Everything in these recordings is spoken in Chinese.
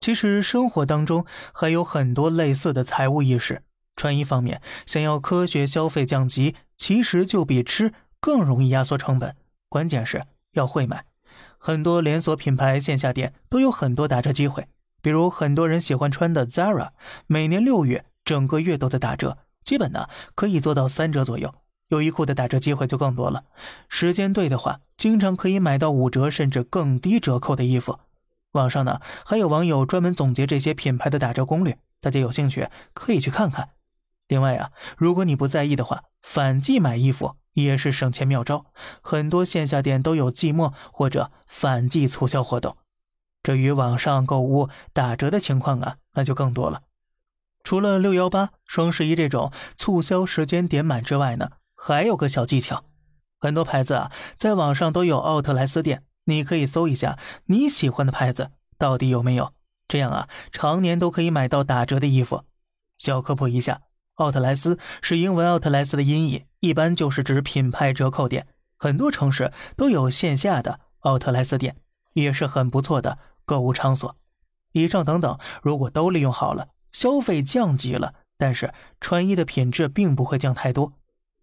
其实生活当中还有很多类似的财务意识。穿衣方面，想要科学消费降级，其实就比吃更容易压缩成本。关键是要会买。很多连锁品牌线下店都有很多打折机会，比如很多人喜欢穿的 Zara，每年六月整个月都在打折，基本呢可以做到三折左右。优衣库的打折机会就更多了，时间对的话，经常可以买到五折甚至更低折扣的衣服。网上呢还有网友专门总结这些品牌的打折攻略，大家有兴趣可以去看看。另外啊，如果你不在意的话，反季买衣服也是省钱妙招。很多线下店都有季末或者反季促销活动。至于网上购物打折的情况啊，那就更多了。除了六幺八、双十一这种促销时间点满之外呢，还有个小技巧。很多牌子啊，在网上都有奥特莱斯店，你可以搜一下你喜欢的牌子到底有没有，这样啊，常年都可以买到打折的衣服。小科普一下。奥特莱斯是英文“奥特莱斯”的音译，一般就是指品牌折扣店。很多城市都有线下的奥特莱斯店，也是很不错的购物场所。以上等等，如果都利用好了，消费降级了，但是穿衣的品质并不会降太多。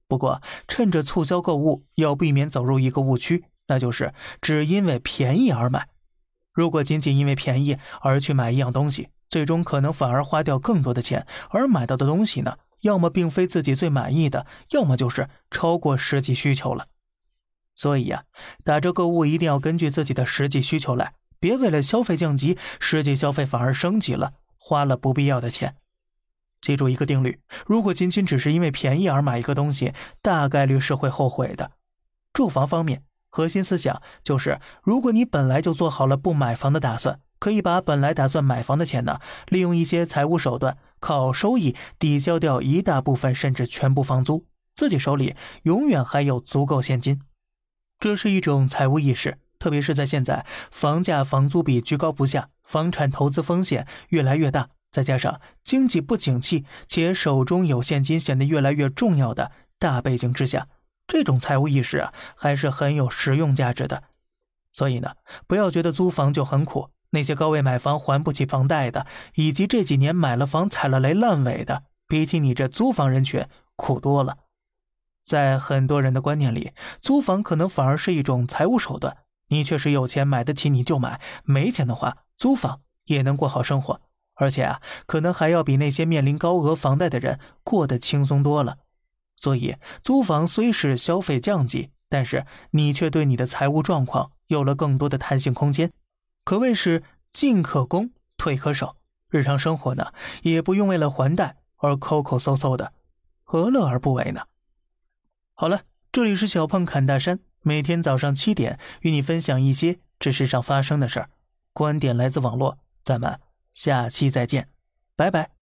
不过，趁着促销购物，要避免走入一个误区，那就是只因为便宜而买。如果仅仅因为便宜而去买一样东西，最终可能反而花掉更多的钱，而买到的东西呢？要么并非自己最满意的，要么就是超过实际需求了。所以呀，打折购物一定要根据自己的实际需求来，别为了消费降级，实际消费反而升级了，花了不必要的钱。记住一个定律：如果仅仅只是因为便宜而买一个东西，大概率是会后悔的。住房方面，核心思想就是：如果你本来就做好了不买房的打算。可以把本来打算买房的钱呢，利用一些财务手段，靠收益抵消掉一大部分甚至全部房租，自己手里永远还有足够现金。这是一种财务意识，特别是在现在房价、房租比居高不下，房产投资风险越来越大，再加上经济不景气，且手中有现金显得越来越重要的大背景之下，这种财务意识啊，还是很有实用价值的。所以呢，不要觉得租房就很苦。那些高位买房还不起房贷的，以及这几年买了房踩了雷烂尾的，比起你这租房人群苦多了。在很多人的观念里，租房可能反而是一种财务手段。你确实有钱买得起你就买，没钱的话租房也能过好生活，而且啊，可能还要比那些面临高额房贷的人过得轻松多了。所以，租房虽是消费降级，但是你却对你的财务状况有了更多的弹性空间。可谓是进可攻，退可守。日常生活呢，也不用为了还贷而抠抠搜搜的，何乐而不为呢？好了，这里是小胖侃大山，每天早上七点与你分享一些这世上发生的事儿，观点来自网络，咱们下期再见，拜拜。